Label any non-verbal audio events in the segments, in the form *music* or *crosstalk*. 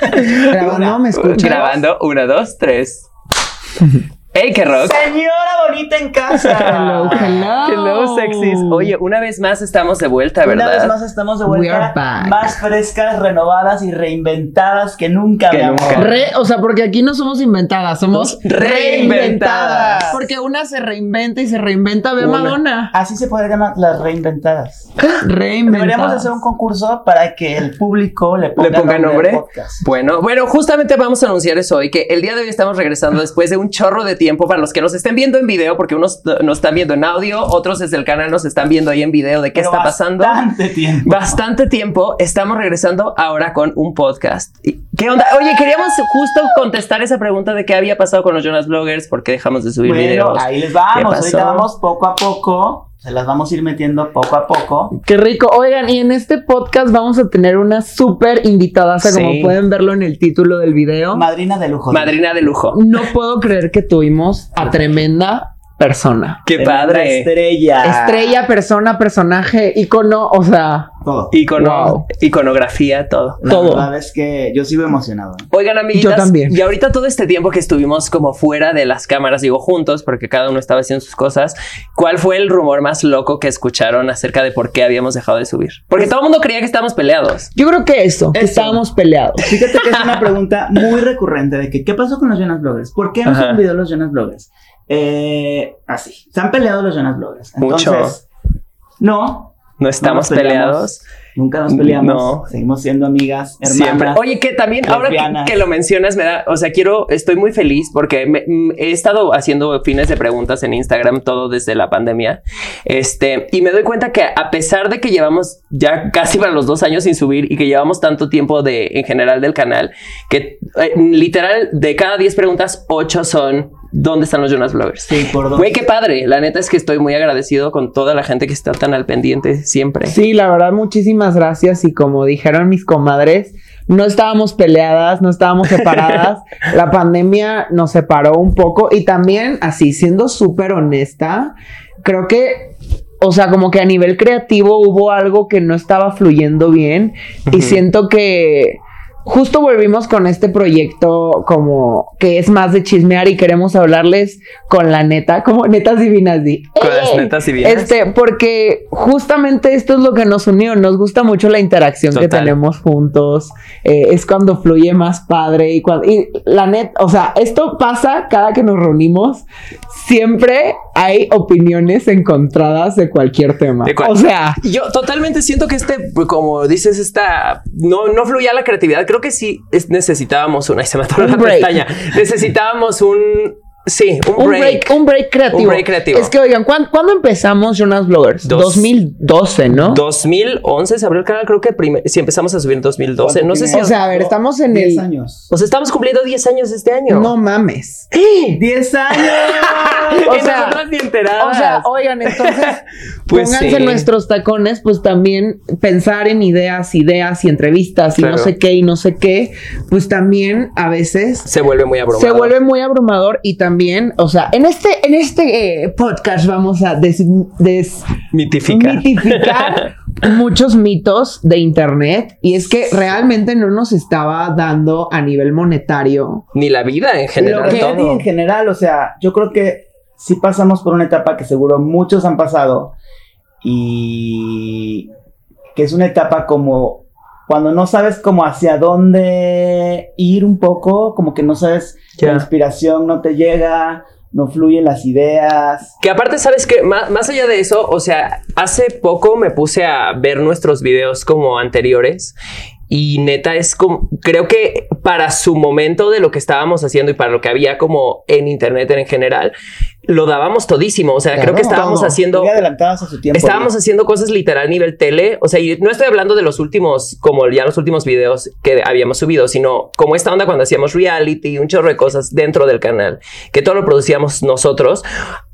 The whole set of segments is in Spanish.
*laughs* Grabando, ¿me escuchas? Grabando, una, dos, tres. *laughs* ¡Ey, qué rock! Señora bonita en casa. *laughs* Hello, hello. Hello, sexys. Oye, una vez más estamos de vuelta, Una ¿verdad? vez más estamos de We are vuelta, back. más frescas, renovadas y reinventadas que nunca, Que mi amor. nunca. Re- o sea, porque aquí no somos inventadas, somos Reinventadas. Porque una se reinventa y se reinventa, ve Una. Madonna. Así se puede llamar las reinventadas. Reinventadas. Deberíamos hacer un concurso para que el público le ponga, ¿Le ponga nombre? podcast. Bueno, bueno, justamente vamos a anunciar eso hoy, que el día de hoy estamos regresando después de un chorro de tiempo para los que nos estén viendo en video, porque unos nos están viendo en audio, otros desde el canal nos están viendo ahí en video de qué Pero está pasando. Bastante tiempo. Bastante tiempo, estamos regresando ahora con un podcast. ¿Y ¿Qué onda? Oye, queríamos justo contestar esa pregunta de qué había pasado con los Jonas Bloggers, por qué dejamos de subir Bueno, videos. ahí les ¿Qué vamos. Ahorita vamos poco a poco. Se las vamos a ir metiendo poco a poco. Qué rico. Oigan, y en este podcast vamos a tener una súper invitada, Sí. como pueden verlo en el título del video. Madrina de lujo. Madrina de lujo. No puedo creer que tuvimos a tremenda persona. Qué padre. Estrella. Estrella, persona, personaje, icono, o sea, Todo. Icono, Wow. iconografía, todo. La todo. verdad es que yo sigo emocionado. Oigan, amiguitas. Yo también. Y ahorita todo este tiempo que estuvimos como fuera de las cámaras, digo juntos, porque cada uno estaba haciendo sus cosas, ¿cuál fue el rumor más loco que escucharon acerca de por qué habíamos dejado de subir? Porque todo el mundo creía que estábamos peleados. yo creo que eso, que Eso. estábamos peleados. Fíjate que es una *laughs* pregunta muy recurrente de que ¿qué pasó con los Jonas Bloggers? ¿Por qué no video los Jonas Bloggers? Eh, así, se han peleado los Jonas Bloggers. Mucho. Entonces, no, No estamos peleados. nunca nos peleamos. No. Seguimos siendo amigas, hermanas. Siempre. Oye, que también ahora que lo mencionas me da, o sea, quiero, estoy muy feliz porque me- mm, he estado haciendo fines de preguntas en Instagram todo desde la pandemia. Este, y me doy cuenta que a pesar de que llevamos ya casi para los dos años sin subir y que llevamos tanto tiempo de, en general del canal, que eh, literal de cada 10 preguntas, 8 son ¿dónde están los Jonas Bloggers? Sí, por dos. Güey, qué padre. La neta es que estoy muy agradecido con toda la gente que está tan al pendiente siempre. Sí, la verdad, muchísimas gracias. Y como dijeron mis comadres, no estábamos peleadas, no estábamos separadas. *laughs* la pandemia nos separó un poco. Y también, así, siendo súper honesta, creo que, o sea, como que a nivel creativo hubo algo que no estaba fluyendo bien. Y siento que. Justo volvimos con este proyecto como que es más de chismear y queremos hablarles con la neta, como netas divinas, di. Con las netas bien. Este, porque justamente esto es lo que nos unió. Nos gusta mucho la interacción que tenemos juntos. Eh, es cuando fluye más padre. Y, cuando, y la net, o sea, esto pasa cada que nos reunimos. Siempre hay opiniones encontradas de cualquier tema. De cual- O sea, Yo totalmente siento que este, como dices, esta no, no fluía la creatividad. Creo que sí es- necesitábamos una. Ay, *laughs* se me atoró la pestaña. Necesitábamos un. Sí, un, un break. break, un break creativo. Un break creativo. Es que, oigan, ¿cuán- ¿cuándo, empezamos Jonas Bloggers? Dos- 2012, ¿no? 2011 se abrió el canal. Creo que si empezamos a subir en 2012. No sé si. O sea, a ver, estamos en 10 el- años. o sea, estamos cumpliendo 10 años este año. No mames. 10 años. *laughs* O sea, nosotras ni enteradas. O sea, oigan, entonces *laughs* Pues pónganse sí. nuestros tacones, pues también pensar en ideas, ideas y entrevistas y no sé qué y no sé qué, pues también a veces se vuelve muy abrumador. se vuelve muy abrumador y también, o sea, en este en este eh, podcast vamos a des- mitificar. desmitificar *laughs* muchos mitos de internet y es que realmente no nos estaba dando a nivel monetario Ni la vida en Lo general. que todo. en general, o sea, yo creo que sí pasamos por una etapa que seguro muchos han pasado y que es una etapa como cuando no sabes como hacia dónde ir un poco, como que no sabes, Ya. la inspiración no te llega, no fluyen las ideas. Que aparte, ¿sabes que más, más allá de eso, o sea, hace poco me puse a ver nuestros videos como anteriores y neta es como, creo que para su momento de lo que estábamos haciendo y para lo que había como en internet en general, lo dábamos todísimo. O sea, creo que estábamos haciendo... Muy adelantadas a su tiempo. Estábamos haciendo cosas literal nivel tele, o sea, y no estoy hablando de los últimos, como ya los últimos videos que habíamos subido, sino como esta onda cuando hacíamos reality, un chorro de cosas dentro del canal, que todo lo producíamos nosotros.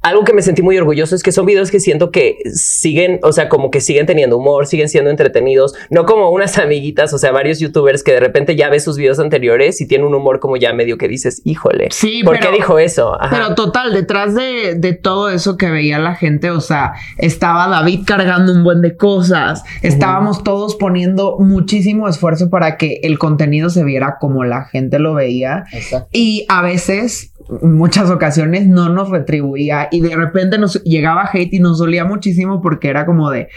Algo que me sentí muy orgulloso es que son videos que siento que siguen, o sea, como que siguen teniendo humor, siguen siendo entretenidos, no como unas *laughs* amiguitas, o sea, varios youtubers que de repente ya ves sus videos anteriores y tienen un humor como ya medio que dices, híjole, Sí, ¿por pero- qué dijo eso? Ajá. Pero total, detrás de, de todo eso que veía la gente, o sea, estaba David cargando un buen de cosas, estábamos todos poniendo muchísimo esfuerzo para que el contenido se viera como la gente lo veía Exacto. y a veces, muchas ocasiones, no nos retribuía y de repente nos llegaba hate y nos dolía muchísimo porque era como de,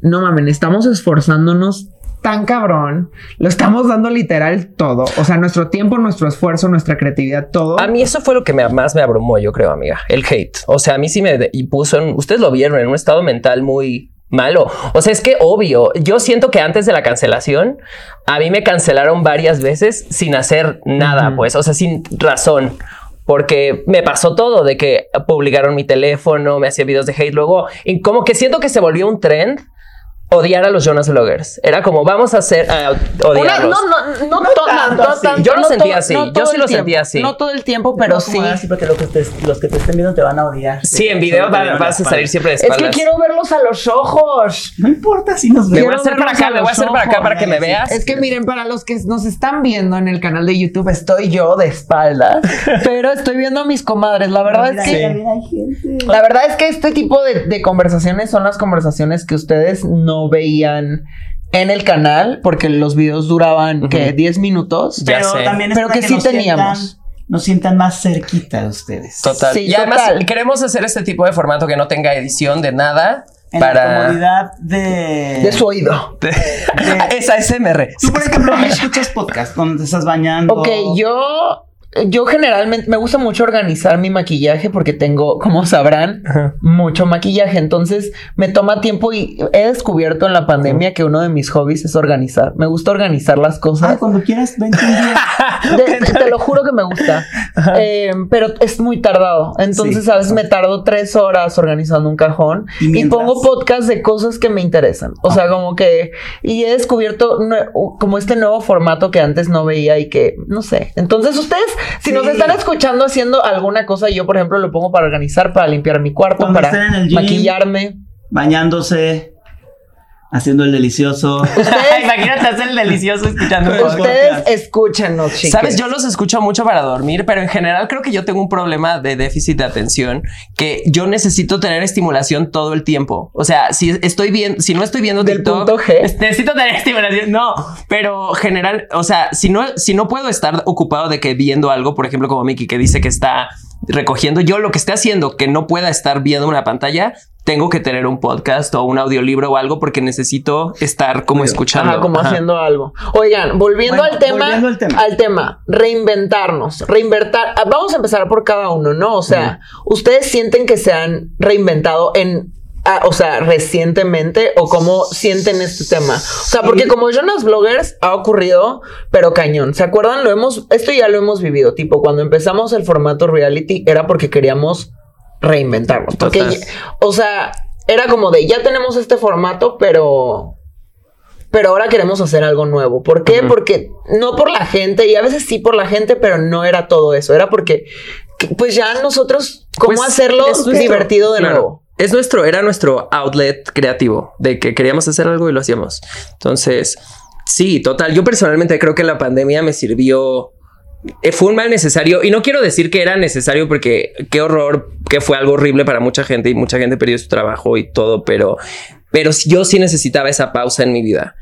no mames, estamos esforzándonos tan cabrón, lo estamos dando literal todo, o sea, nuestro tiempo, nuestro esfuerzo, nuestra creatividad, todo. A mí eso fue lo que me, más me abrumó, yo creo, amiga. El hate. O sea, a mí sí me de- y puso en, ustedes lo vieron en un estado mental muy malo. O sea, es que obvio, yo siento que antes de la cancelación, a mí me cancelaron varias veces sin hacer nada, pues, o sea, sin razón. Porque me pasó todo de que publicaron mi teléfono, me hacía videos de hate. Luego, y como que siento que se volvió un trend odiar a los Jonas Vloggers. Era como, vamos a hacer, a Una- odiarlos. no, no, no, No to- tanto no así. tanto, Yo lo no sentía así, no yo todo sí el lo tiempo, sentía así. No todo el tiempo, pero No, sí. así, porque los que, te, los que te estén viendo te van a odiar. Sí, en video va- vas a salir siempre de Es que espaldas. quiero verlos a los ojos. No importa si nos Me ven. voy a hacer para acá, me voy a hacer para acá para que me veas. Es que miren, para los que nos están viendo en el canal de YouTube, estoy yo de espaldas, *laughs* pero estoy viendo a mis comadres. La verdad Mira, es que mira, mira, hay gente. La verdad es que este tipo de, de conversaciones son las conversaciones que ustedes no veían en el canal, porque los videos duraban. Ujú. 10 minutos. Ya Pero sé. también es Pero para que sí nos teníamos. Sientan, nos sientan más cerquita de ustedes. Total. Sí, y además queremos hacer este tipo de formato que no tenga edición de nada En la para comodidad de... De su oído. *laughs* *laughs* esa SMR. Tú, por ejemplo, ¿no escuchas podcast cuando te estás bañando. Ok, yo. Yo generalmente me gusta mucho organizar mi maquillaje porque tengo, como sabrán, mucho maquillaje. Entonces me toma tiempo y he descubierto en la pandemia que uno de mis hobbies es organizar. Me gusta organizar las Ah, cosas. cuando quieras, vente un día. *laughs* De- *laughs* te lo juro que me gusta. Eh, pero es muy tardado. Entonces, Sí, a veces me tardo tres horas organizando un cajón ¿Y pongo podcast de cosas que me interesan. O sea, como que. Y he descubierto como este nuevo formato que antes no veía y que no sé. Entonces, ustedes, si nos Sí. están escuchando haciendo alguna cosa, yo, por ejemplo, lo pongo para organizar, para limpiar mi cuarto, Cuando para maquillarme. Bañándose, haciendo el delicioso. *laughs* Imagínate hacer el delicioso escuchando. Ustedes escúchenos, chicos. Sabes, yo los escucho mucho para dormir, pero en general creo que yo tengo un problema de déficit de atención que yo necesito tener estimulación todo el tiempo. O sea, si estoy viendo, si no estoy viendo Del TikTok, punto G. es- *laughs* necesito tener estimulación. No, pero general, o sea, si no, si no puedo estar ocupado de que viendo algo, por ejemplo, como Miki que dice que está recogiendo, yo lo que esté haciendo que no pueda estar viendo una pantalla, tengo que tener un podcast o un audiolibro o algo porque necesito estar como escuchando. Ajá, como Ajá. haciendo algo. Oigan, volviendo, Bueno, al tema, volviendo al tema. al tema, reinventarnos, reinventar. ah, Vamos a empezar por cada uno, ¿no? O sea, ustedes sienten que se han reinventado en, ah, o sea, recientemente o cómo sienten este tema. O sea, porque como Jonas Bloggers ha ocurrido, pero cañón. ¿Se acuerdan? Lo hemos, esto ya lo hemos vivido. Tipo, cuando empezamos el formato reality era porque queríamos reinventarnos. Porque, o sea, era como de ya tenemos este formato, pero pero ahora queremos hacer algo nuevo. ¿Por qué? Porque no por la gente, y a veces sí por la gente, pero no era todo eso. Era porque, que, pues ya nosotros, ¿cómo Pues, hacerlo divertido de claro. nuevo? Es nuestro, era nuestro outlet creativo de que queríamos hacer algo y lo hacíamos. Entonces, sí, total. Yo personalmente creo que la pandemia me sirvió. eh, Fue un mal necesario y no quiero decir que era necesario porque qué horror, que fue algo horrible para mucha gente y mucha gente perdió su trabajo y todo, pero, pero yo sí necesitaba esa pausa en mi vida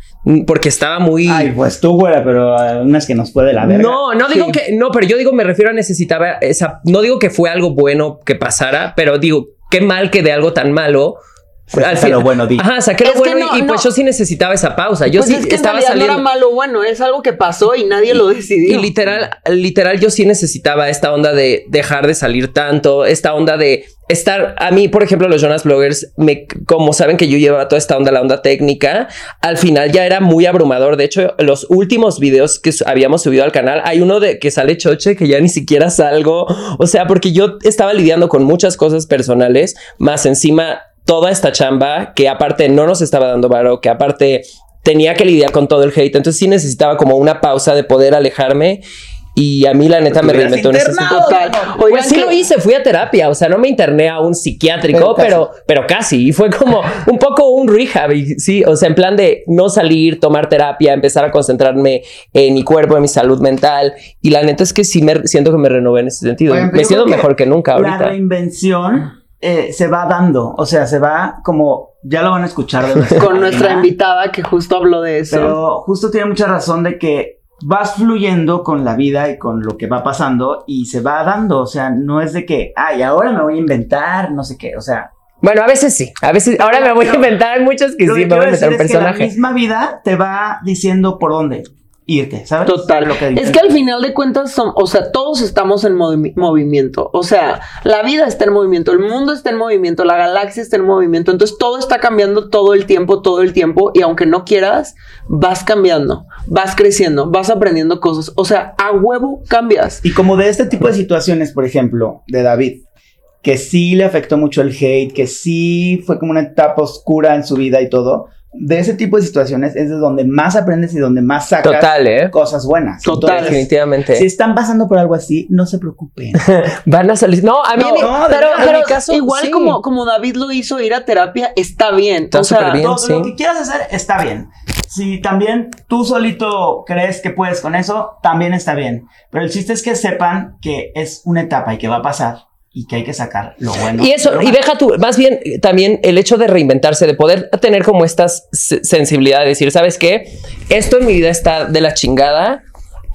porque estaba muy. Ay, pues tú, güera, pero unas que nos fue de la verga. No, no digo Sí. que, no, pero yo digo, me refiero a necesitaba esa, no digo que fue algo bueno que pasara, pero digo, qué mal que de algo tan malo. Pues saca lo bueno, di. Ajá, saqué lo bueno y- no, y, pues no. yo sí necesitaba esa pausa. Yo pues sí es que en estaba saliendo. no era malo, bueno, es algo que pasó y nadie lo decidió. Y literal, literal, yo sí necesitaba esta onda de dejar de salir tanto, esta onda de estar. A mí, por ejemplo, los Jonas Bloggers, me, como saben que yo llevaba toda esta onda, la onda técnica, al final ya era muy abrumador. De hecho, los últimos videos que habíamos subido al canal, hay uno de que sale choche que ya ni siquiera salgo. O sea, porque yo estaba lidiando con muchas cosas personales, más encima toda esta chamba que aparte no nos estaba dando varo, que aparte tenía que lidiar con todo el hate. Entonces sí necesitaba como una pausa de poder alejarme. Y a mí la neta me reinventó en ese sentido. Total. Pues sí que- lo hice, fui a terapia, o sea, no me interné a un psiquiátrico, Pero casi. pero, pero casi, y fue como un poco un rehab, y sí, o sea, en plan de no salir, tomar terapia, empezar a concentrarme en mi cuerpo, en mi salud mental, y la neta es que sí me siento que me renové en ese sentido, Oigan, me siento que mejor que nunca La ahorita. reinvención eh, se va dando, o sea, se va como, ya lo van a escuchar de nuestra *laughs* Con nuestra invitada que justo habló de eso. Pero justo tiene mucha razón de que vas fluyendo con la vida y con lo que va pasando y se va dando, o sea, no es de que, ay, ahora me voy a inventar, no sé qué, o sea, Bueno, a veces sí, a veces, ahora me voy a inventar, hay muchos que lo sí, que me voy a inventar un decir es que la personaje. misma vida te va diciendo por dónde irte, ¿sabes? Total. Lo que es que al final de cuentas son, o sea, todos estamos en movi- movimiento. O sea, la vida está en movimiento, el mundo está en movimiento, la galaxia está en movimiento. Entonces todo está cambiando todo el tiempo, todo el tiempo. Y aunque no quieras, vas cambiando, vas creciendo, vas aprendiendo cosas. O sea, a huevo cambias. Y como de este tipo de situaciones, por ejemplo, de David, que sí le afectó mucho el hate, que sí fue como una etapa oscura en su vida y todo, de ese tipo de situaciones es de donde más aprendes y donde más sacas Total, ¿eh? cosas buenas. Total. Entonces, Definitivamente. Si están pasando por algo así, no se preocupen. *laughs* Van a salir. No, a mí, No, mí- no, Pero, verdad, pero en mi caso, igual sí. como, como David lo hizo, ir a terapia está bien. Está o sea, bien. Todo sí. lo que quieras hacer está bien. Si también tú solito crees que puedes con eso, también está bien. Pero el chiste es que sepan que es una etapa y que va a pasar y que hay que sacar lo bueno. Y eso, y deja tú, más bien eh, también el hecho de reinventarse, de poder tener como esta se- sensibilidad de decir, ¿sabes qué? Esto en mi vida está de la chingada.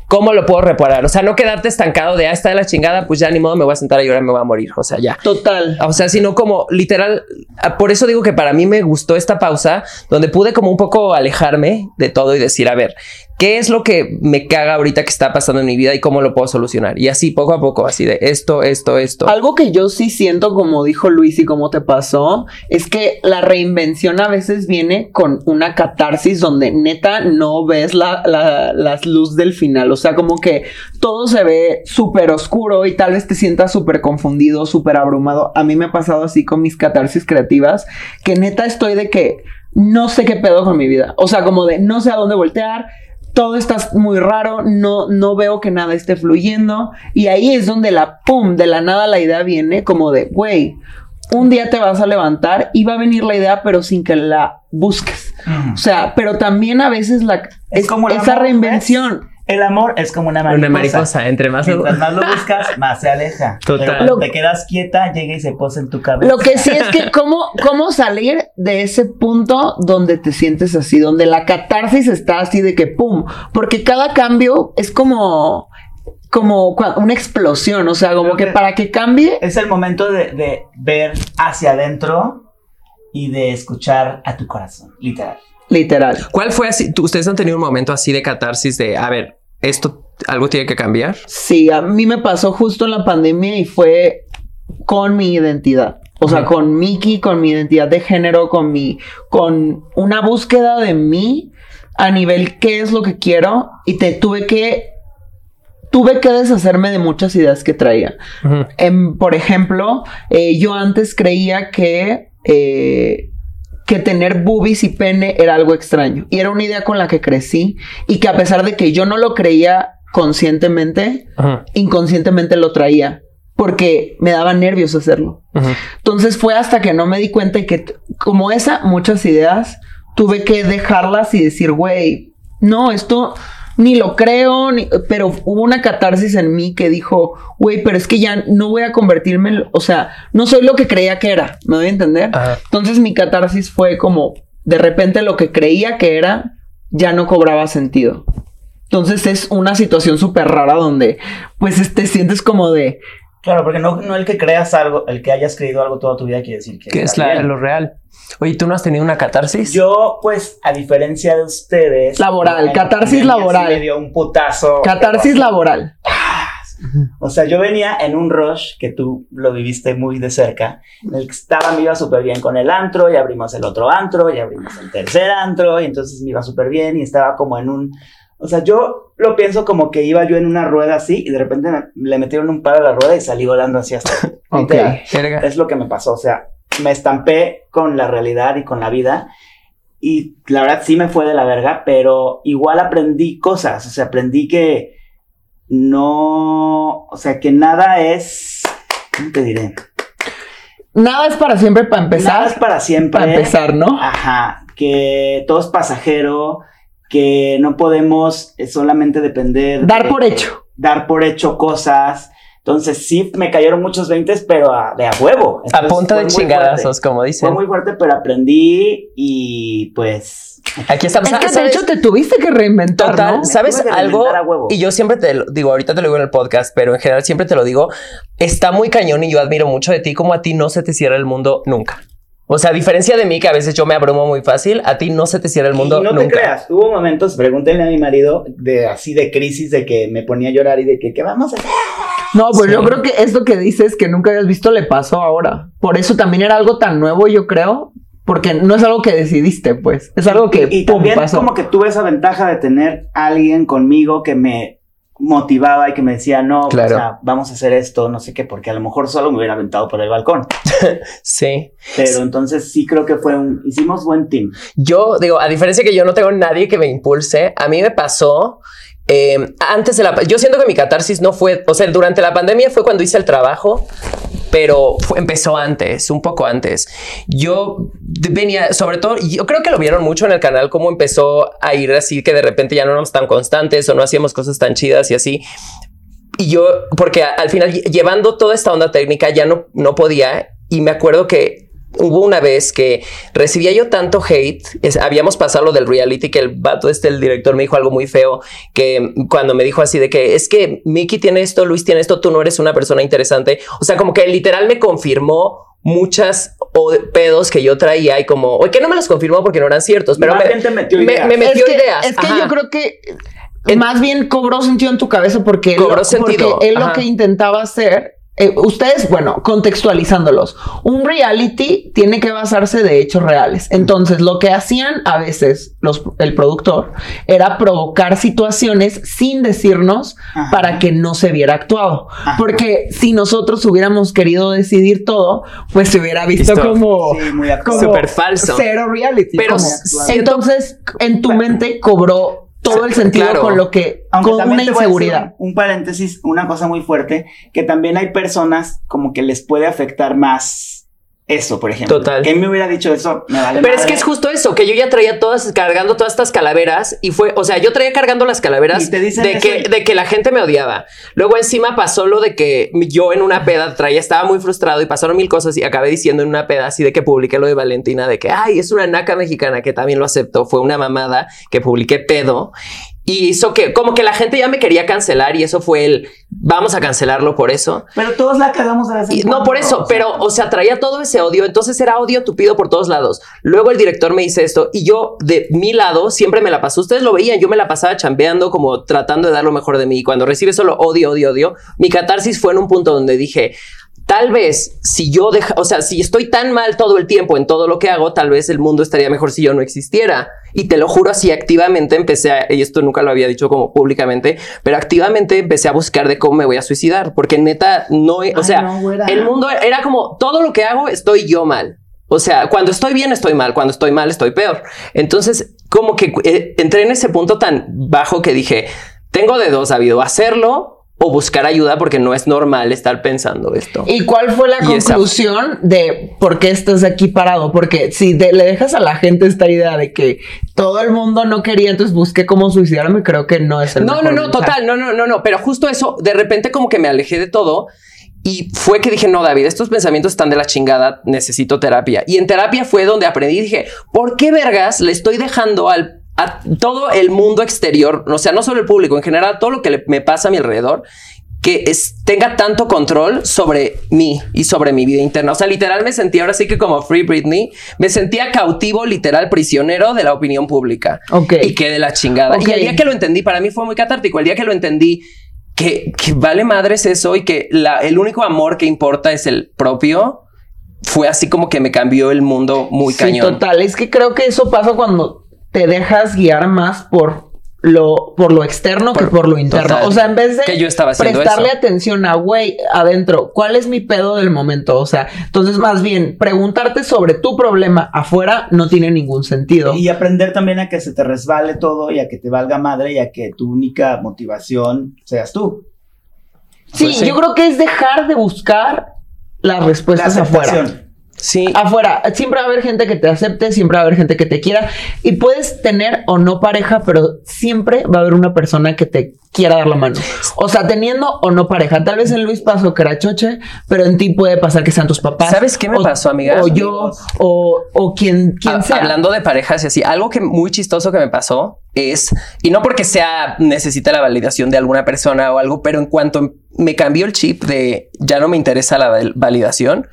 ¿Cómo lo puedo reparar? O sea, no quedarte estancado de, ah, está de la chingada, pues ya ni modo, me voy a sentar a llorar, me voy a morir. O sea, ya. total. O sea, sino como literal, ah, por eso digo que para mí me gustó esta pausa donde pude como un poco alejarme de todo y decir, a ver, ¿qué es lo que me caga ahorita que está pasando en mi vida y cómo lo puedo solucionar? Y así poco a poco, así de esto, esto, esto. Algo que yo sí siento, como dijo Luis y cómo te pasó, es que la reinvención a veces viene con una catarsis donde neta no ves la, la, las luz del final. O sea, como que todo se ve súper oscuro y tal vez te sientas súper confundido, súper abrumado. A mí me ha pasado así con mis catarsis creativas, que neta estoy de que no sé qué pedo con mi vida. O sea, como de no sé a dónde voltear, todo está muy raro, no, no veo que nada esté fluyendo. Y ahí es donde la pum, de la nada la idea viene como de, güey, un día te vas a levantar y va a venir la idea, pero sin que la busques. mm. O sea, pero también a veces la, Es como el esa reinvención. El amor es como una mariposa. Una mariposa, entre más... Mientras más lo *laughs* buscas, más se aleja. Total. Pero cuando Lo- te quedas quieta, llega y se posa en tu cabeza. Lo que sí es que cómo, cómo salir de ese punto donde te sientes así, donde la catarsis está así de que pum, porque cada cambio es como como una explosión, o sea, como Creo que que- para que cambie Es el momento de, de ver hacia adentro y de escuchar a tu corazón, literal. literal. ¿Cuál fue así? ¿Tú- ¿Ustedes han tenido un momento así de catarsis de, a ver, esto algo tiene que cambiar? Sí, a mí me pasó justo en la pandemia y fue con mi identidad. O sea, con Miki, con mi identidad de género, con mi, con una búsqueda de mí a nivel qué es lo que quiero y te tuve que, tuve que deshacerme de muchas ideas que traía. Ujú. Em, por ejemplo, eh, yo antes creía que, eh, que tener boobies y pene era algo extraño. Y era una idea con la que crecí. Y que a pesar de que yo no lo creía conscientemente, inconscientemente lo traía. Porque me daba nervios hacerlo. Entonces fue hasta que no me di cuenta y que, como esa, muchas ideas, tuve que dejarlas y decir, güey, no, esto ni lo creo, ni- pero hubo una catarsis en mí que dijo, güey, pero es que ya no voy a convertirme, en- o sea, no soy lo que creía que era, ¿me doy a entender? Ajá. Entonces mi catarsis fue como, de repente lo que creía que era, ya no cobraba sentido. Entonces es una situación súper rara donde, pues, te sientes como de, Claro, porque no, no el que creas algo, el que hayas creído algo toda tu vida quiere decir que, Que es la- lo real. Oye, ¿tú no has tenido una catarsis? Yo, pues, a diferencia de ustedes. Laboral, la catarsis sí laboral. me dio un putazo. catarsis laboral. O sea, yo venía en un rush que tú lo viviste muy de cerca, en el que estaba, me iba súper bien con el antro, y abrimos el otro antro, y abrimos el tercer antro, y entonces me iba súper bien, y estaba como en un. O sea, yo lo pienso como que iba yo en una rueda así, y de repente me- le metieron un paro a la rueda y salí volando así hasta. *laughs* Ok. Es lo que me pasó, o sea, me estampé con la realidad y con la vida. Y la verdad sí me fue de la verga, pero igual aprendí cosas, o sea, aprendí que no, o sea, que nada es, ¿cómo te diré? Nada es para siempre para empezar. Nada es para siempre. Para empezar, ¿no? Ajá, que todo es pasajero, que no podemos eh, solamente depender. Dar de- por hecho. Dar por hecho cosas. Entonces sí me cayeron muchos veintes, pero a- de a huevo. A Entonces, punta fue de chingadazos, como Fue dicen. muy fuerte, pero aprendí y pues... Aquí estamos. Es que de hecho te tuviste que reinventar, Total, ¿no? ¿sabes algo? Y yo siempre te lo digo, ahorita te lo digo en el podcast, pero en general siempre te lo digo, está muy cañón y yo admiro mucho de ti como a ti no se te cierra el mundo nunca. O sea, a diferencia de mí, que a veces yo me abrumo muy fácil, a ti no se te cierra el mundo y no nunca. te creas, hubo momentos, pregúntenle a mi marido, de así de crisis, de que me ponía a llorar y de que, ¿qué vamos a hacer? No, pues Sí. yo creo que esto que dices que nunca habías visto le pasó ahora. Por eso también era algo tan nuevo, yo creo. Porque no es algo que decidiste, pues. Es algo que y, y pum, también pasó. como que tuve esa ventaja de tener a alguien conmigo que me motivaba y que me decía, no, Claro. o sea, vamos a hacer esto, no sé qué, porque a lo mejor solo me hubiera aventado por el balcón. *laughs* Sí. Pero entonces sí creo que fue un, hicimos buen team. Yo digo, a diferencia que yo no tengo nadie que me impulse, a mí me pasó eh, antes de la... Yo siento que mi catarsis no fue, o sea, durante la pandemia fue cuando hice el trabajo, pero empezó antes, un poco antes. Yo venía, sobre todo, yo creo que lo vieron mucho en el canal, cómo empezó a ir así, que de repente ya no éramos tan constantes o no hacíamos cosas tan chidas y así. Y yo, porque al final, lle- llevando toda esta onda técnica, ya no, no podía. Y me acuerdo que hubo una vez que recibía yo tanto hate. es- habíamos pasado lo del reality, que el vato este, el director, me dijo algo muy feo. Que cuando me dijo así de que es que Mickey tiene esto, Luis tiene esto, tú no eres una persona interesante. O sea, como que literal me confirmó muchas pedos que yo traía y como, oye, que no me los confirmó porque no eran ciertos, pero Más me, gente metió me- ideas. me es metió que, ideas. Es que Ajá. yo creo que En- más bien cobró sentido en tu cabeza porque, él Cobró lo, sentido, porque él lo que intentaba hacer. Eh, ustedes, bueno, contextualizándolos, un reality tiene que basarse de hechos reales. Entonces, lo que hacían a veces los, el productor era provocar situaciones sin decirnos Ajá. para que no se viera actuado. Porque si nosotros hubiéramos querido decidir todo, pues se hubiera visto Visto. como, Sí, muy actuado. como Súper falso. cero reality. Pero entonces, en tu mente cobró todo el sentido Claro. con lo que, Aunque con una inseguridad. Un, un paréntesis, una cosa muy fuerte, que también hay personas como que les puede afectar más eso, por ejemplo. Total. ¿Quién me hubiera dicho eso? Me vale Pero es que es justo eso, que yo ya traía todas, cargando todas estas calaveras y fue, o sea, yo traía cargando las calaveras Y te dicen de que, y- de que la gente me odiaba. Luego encima pasó lo de que yo en una peda traía, estaba muy frustrado y pasaron mil cosas y acabé diciendo en una peda así de que publiqué lo de Valentina, de que, ay, es una naca mexicana, que también lo aceptó, fue una mamada que publiqué pedo. Y hizo que, como que la gente ya me quería cancelar y eso fue el, vamos a cancelarlo por eso. Pero todos la cagamos de vez en Y- no, cuando, por eso, o sea, pero, o sea, traía todo ese odio, entonces era odio tupido por todos lados. Luego el director me dice esto y yo, de mi lado, siempre me la pasó. Ustedes lo veían, yo me la pasaba chambeando, como tratando de dar lo mejor de mí. Y cuando recibe solo odio, odio, odio, mi catarsis fue en un punto donde dije, tal vez si yo deja, o sea, si estoy tan mal todo el tiempo en todo lo que hago, tal vez el mundo estaría mejor si yo no existiera. Y te lo juro así, activamente empecé a, y esto nunca lo había dicho como públicamente, pero activamente empecé a buscar de cómo me voy a suicidar, porque neta, no, o sea, no, el mundo era como todo lo que hago estoy yo mal. O sea, cuando estoy bien estoy mal, cuando estoy mal estoy peor. Entonces, como que eh, entré en ese punto tan bajo que dije, tengo de dos, habido hacerlo o buscar ayuda porque no es normal estar pensando esto. ¿Y cuál fue la Y esa- conclusión de por qué estás aquí parado? Porque si le dejas a la gente esta idea de que todo el mundo no quería, entonces busqué cómo suicidarme, creo que no es el No, no, mejor no, mensaje. total, no, no, no, no, pero justo eso, de repente como que me alejé de todo y fue que dije, no, David, estos pensamientos están de la chingada, necesito terapia. Y en terapia fue donde aprendí, dije, ¿por qué vergas le estoy dejando al a todo el mundo exterior, o sea, no solo el público, en general, todo lo que le- me pasa a mi alrededor, que es- tenga tanto control sobre mí y sobre mi vida interna. O sea, literal me sentía ahora sí que como Free Britney, me sentía cautivo, literal prisionero de la opinión pública. Ok. Y que de la chingada. Ok. Y el día que lo entendí, para mí fue muy catártico. El día que lo entendí, que, que vale madres eso y que la, el único amor que importa es el propio, fue así como que me cambió el mundo muy Sí, cañón. total. Es que creo que eso pasa cuando te dejas guiar más por lo, por lo externo que por lo interno. Total. O sea, en vez de Que yo estaba haciendo prestarle eso. atención a, güey, adentro, ¿cuál es mi pedo del momento? O sea, entonces más bien, preguntarte sobre tu problema afuera no tiene ningún sentido. Y aprender también a que se te resbale todo y a que te valga madre y a que tu única motivación seas tú. sí, Pues sí. yo creo que es dejar de buscar las La respuestas afuera. Sí. Afuera, siempre va a haber gente que te acepte, siempre va a haber gente que te quiera y puedes tener o no pareja, pero siempre va a haber una persona que te quiera dar la mano. O sea, teniendo o no pareja. Tal vez en Luis pasó que era choche, pero en ti puede pasar que sean tus papás. ¿Sabes qué me o- pasó, amiga? O yo, o, o quien, quien Ha- sea. Hablando de parejas y así, algo que muy chistoso que me pasó es, y no porque sea, necesita la validación de alguna persona o algo, pero en cuanto me cambió el chip de ya no me interesa la val- validación,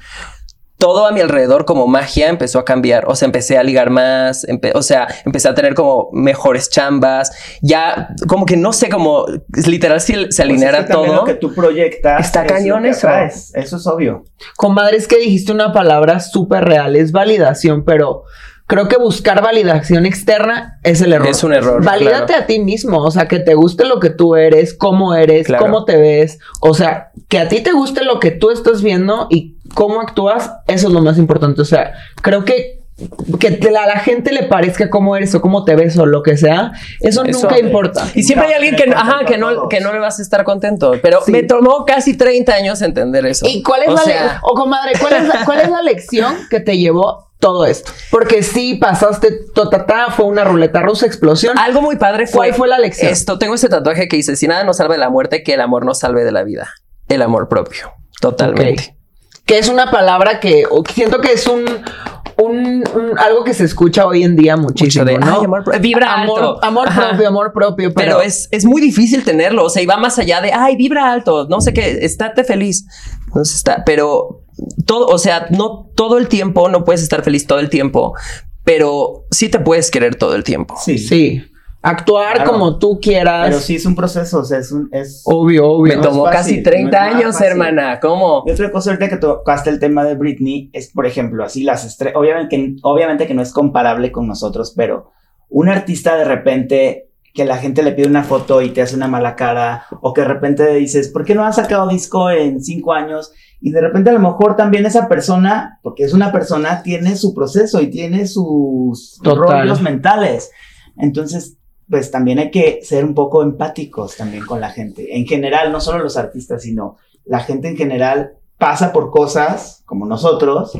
todo a mi alrededor como magia empezó a cambiar. O sea, empecé a ligar más, o sea, empecé a tener como mejores chambas, ya como que no sé, como literal si se Pues alineara es que también todo. Lo que tú proyectas. Está es cañón eso. atraes. Eso es obvio. Comadre, es que dijiste una palabra súper real, es validación, pero creo que buscar validación externa es el error. Es un error, Valídate claro. a ti mismo, o sea, que te guste lo que tú eres, cómo eres, Claro. cómo te ves, o sea, que a ti te guste lo que tú estás viendo y cómo actúas, eso es lo más importante, o sea, creo que que te- a la gente le parezca cómo eres o cómo te ves o lo que sea, eso, Eso- nunca importa. Y siempre hay alguien que, ajá, que, no, que no le vas a estar contento. Pero Sí. me tomó casi 30 años entender eso. ¿Y cuál es O la sea, le- o comadre, cuál es la, *laughs* cuál es la lección que te llevó todo esto? Porque sí pasaste, totata, fue una ruleta rusa, explosión. Algo muy padre fue. ¿Cuál fue la lección? Esto, tengo ese tatuaje que dice: Si nada nos salva de la muerte, que el amor nos salve de la vida. El amor propio. Totalmente. Que es una palabra que siento que es un, un- un- algo que se escucha hoy en día muchísimo, Mucho de, ¿no? "Ay, amor pro- vibra amor, alto". amor Ajá. propio, amor propio, pero, Pero, es, es muy difícil tenerlo. O sea, y va más allá de ay, vibra alto, no sé qué, estate feliz. Entonces está, pero todo, o sea, no todo el tiempo, no puedes estar feliz todo el tiempo, pero sí te puedes querer todo el tiempo. Sí. sí, actuar Claro. como tú quieras. Pero sí es un proceso. O sea, es un. Es... Obvio, obvio. Me tomó fácil, casi 30 no es nada años, hermana. ¿Cómo? Y otra cosa ahorita que tocaste el tema de Britney es, por ejemplo, así las estrellas, obviamente que, obviamente que no es comparable con nosotros, pero un artista de repente que la gente le pide una foto y te hace una mala cara, o que de repente dices, ¿por qué no has sacado disco en cinco años? Y de repente a lo mejor también esa persona, porque es una persona, tiene su proceso y tiene sus Total. rollos mentales. Entonces, pues también hay que ser un poco empáticos también con la gente. En general, no solo los artistas, sino la gente en general pasa por cosas como nosotros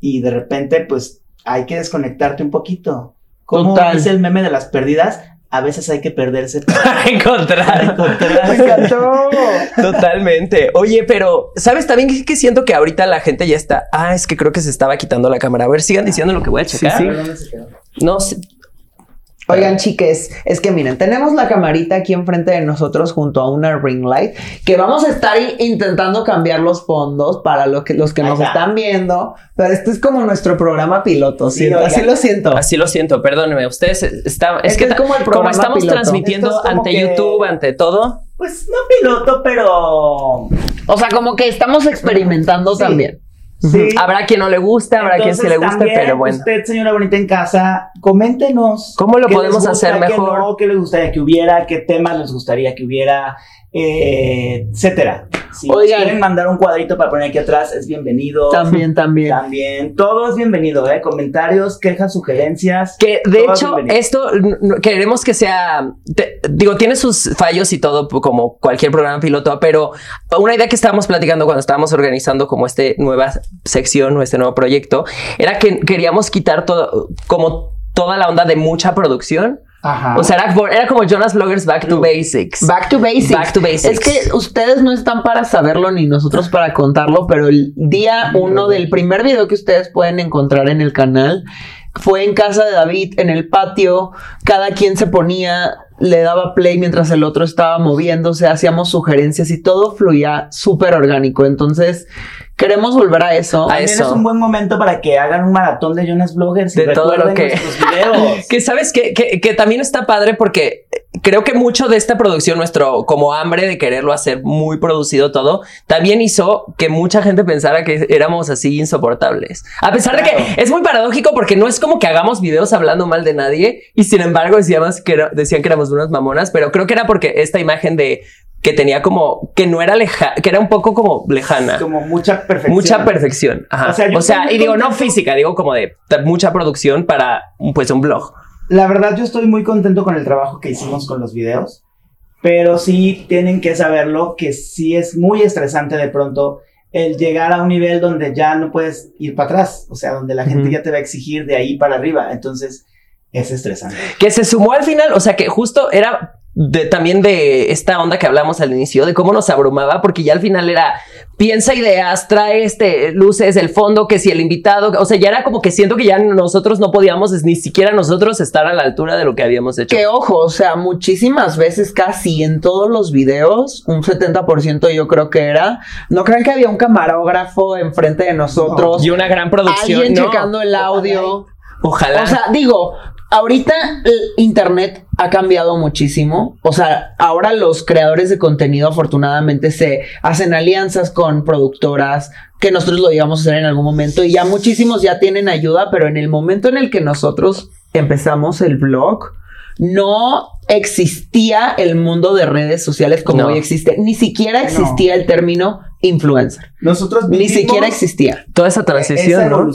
y de repente pues hay que desconectarte un poquito. Como dice el meme de las perdidas, a veces hay que perderse *laughs* para encontrar. encontrar. Me encantó. Totalmente. Oye, pero ¿sabes también que, que siento que ahorita la gente ya está? Ah, es que creo que se estaba quitando la cámara. A ver, sigan diciendo lo que voy a checar. sí. ¿Dónde se quedó? No sé. Oigan, chiques, es que miren, tenemos la camarita aquí enfrente de nosotros junto a una ring light que vamos a estar intentando cambiar los fondos para lo que, los que nos está. están viendo, pero este es como nuestro programa piloto, Sí, oigan. así lo siento. Así lo siento, perdónenme. Ustedes están. Es Este que es como el como estamos piloto. transmitiendo es ante que- YouTube, ante todo. Pues no piloto, pero O sea, como que estamos experimentando Sí. también. Sí. Habrá quien no le guste, habrá quien sí le Entonces, guste, también, pero bueno. Usted, señora bonita en casa, coméntenos. ¿Cómo lo qué podemos gusta, hacer qué mejor? no, ¿Qué les gustaría que hubiera? ¿Qué temas les gustaría que hubiera? Eh, etcétera. Si Oigan. quieren mandar un cuadrito para poner aquí atrás, es bienvenido. También, también. También. Todo es bienvenido, ¿eh? Comentarios, quejas, sugerencias. Que de es hecho, esto queremos que sea, te- digo, tiene sus fallos y todo, como cualquier programa piloto, pero una idea que estábamos platicando cuando estábamos organizando como este nueva sección o este nuevo proyecto, era que queríamos quitar todo, como toda la onda de mucha producción. Ajá. O sea, era, era como Jonas Vloggers Back to Basics. Back to basics. Back to basics. Es que ustedes no están para saberlo ni nosotros para contarlo, pero el día uno del primer video que ustedes pueden encontrar en el canal fue en casa de David, en el patio. Cada quien se ponía, le daba play mientras el otro estaba moviéndose, hacíamos sugerencias y todo fluía súper orgánico. Entonces, Queremos volver a eso. A También eso. es un buen momento para que hagan un maratón de Jonas Bloggers y De todo lo recuerden que- nuestros videos. *laughs* Que sabes que, que, que también está padre porque creo que mucho de esta producción, nuestro como hambre de quererlo hacer muy producido todo, también hizo que mucha gente pensara que éramos así insoportables. A pesar de que es muy paradójico porque no es como que hagamos videos hablando mal de nadie y sin embargo decíamos que era- decían que éramos unas mamonas, pero creo que era porque esta imagen de que tenía como que no era lejana, que era un poco como lejana. Como mucha perfección. Mucha perfección. Ajá. O sea, o sea y digo, no contento. física, digo como de mucha producción para pues un blog. La verdad, yo estoy muy contento con el trabajo que hicimos con los videos, pero sí tienen que saberlo que sí es muy estresante de pronto el llegar a un nivel donde ya no puedes ir para atrás, o sea, donde la gente ya te va a exigir de ahí para arriba, entonces es estresante. que se sumó al final, o sea que justo era de, también de esta onda que hablamos al inicio, de cómo nos abrumaba, porque ya al final era, piensa ideas, trae este, luces, el fondo, que si el invitado, o sea, ya era como que siento que ya nosotros no podíamos, ni siquiera nosotros estar a la altura de lo que habíamos hecho. Que ojo, o sea, muchísimas veces, casi en todos los videos, un 70% yo creo que era, no crean que había un camarógrafo enfrente de nosotros, Y una gran producción. alguien ¿no? checando el audio. Ojalá. O sea, digo, ahorita el internet ha cambiado muchísimo. O sea, ahora los creadores de contenido afortunadamente se hacen alianzas con productoras que nosotros lo íbamos a hacer en algún momento y ya muchísimos ya tienen ayuda, pero en el momento en el que nosotros empezamos el blog, no existía el mundo de redes sociales como No. hoy existe. Ni siquiera existía el término influencer. Nosotros Ni siquiera existía. Toda esa esa transición, ¿no?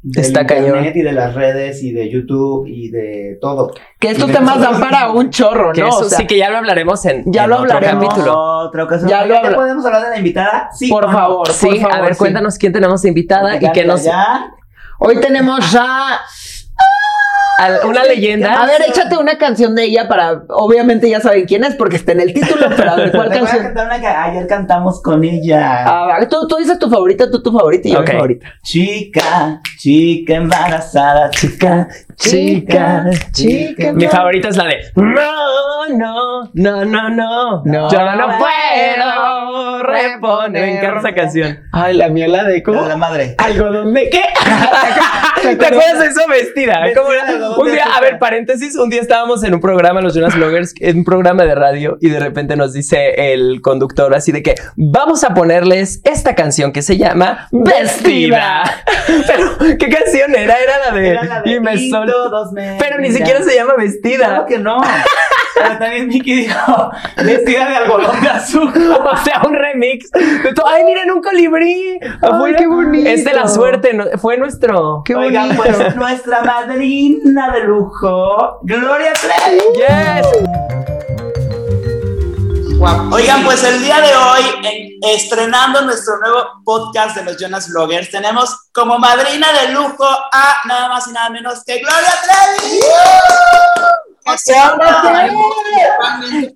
Del Está internet cañón. y de las redes y de YouTube y de todo. Que estos temas dan para un chorro, Que ¿no? eso O sea, sí que ya lo hablaremos en, ya en lo otro hablaremos. capítulo. Otra ocasión. Ya Ya, lo podemos hablar de la invitada. Sí. Por no? favor. Sí, por favor, a ver, sí. cuéntanos quién tenemos invitada y Ya, ya, nos... ya. Hoy tenemos a... a- una leyenda. A ver, échate una canción de ella para... Obviamente ya saben quién es porque está en el título, pero a ver, ¿cuál Les voy a canción? cantar una que ayer cantamos con ella. Ah, va, tú, tú dices tu favorita, tú tu favorita y yo Ok. mi favorita. Chica, chica embarazada, chica, chica, chica. Mi favorita es la de No, no, no, no, no. No. Yo no puedo reponer. Me encanta esa canción. Ay, la mía la de ¿cómo? la madre. ¿Algodón de qué? *laughs* ¿Te acuerdas de eso vestida? ¿Cómo era? Un día, a ver, paréntesis, un día estábamos en un programa, los Jonas Bloggers, en un programa de radio, y de repente nos dice el conductor así de que vamos a ponerles esta canción que se llama Vestida. *laughs* Pero, ¿qué canción era? Era la de, Era la de Y me y todos me Pero ni siquiera se llama Vestida. Claro que no. Pero también Miki dijo, vestida de algodón de azúcar. *laughs* O sea, un remix. Ay, miren, un colibrí. Afuera. qué bonito. Es de la suerte. no- Fue nuestro. Qué Oigan, bonito. pues nuestra madrina de lujo, Gloria Trevi. Yes. Oigan, pues el día de hoy, en- estrenando nuestro nuevo podcast de los Jonas Bloggers, tenemos como madrina de lujo a nada más y nada menos que Gloria Trevi.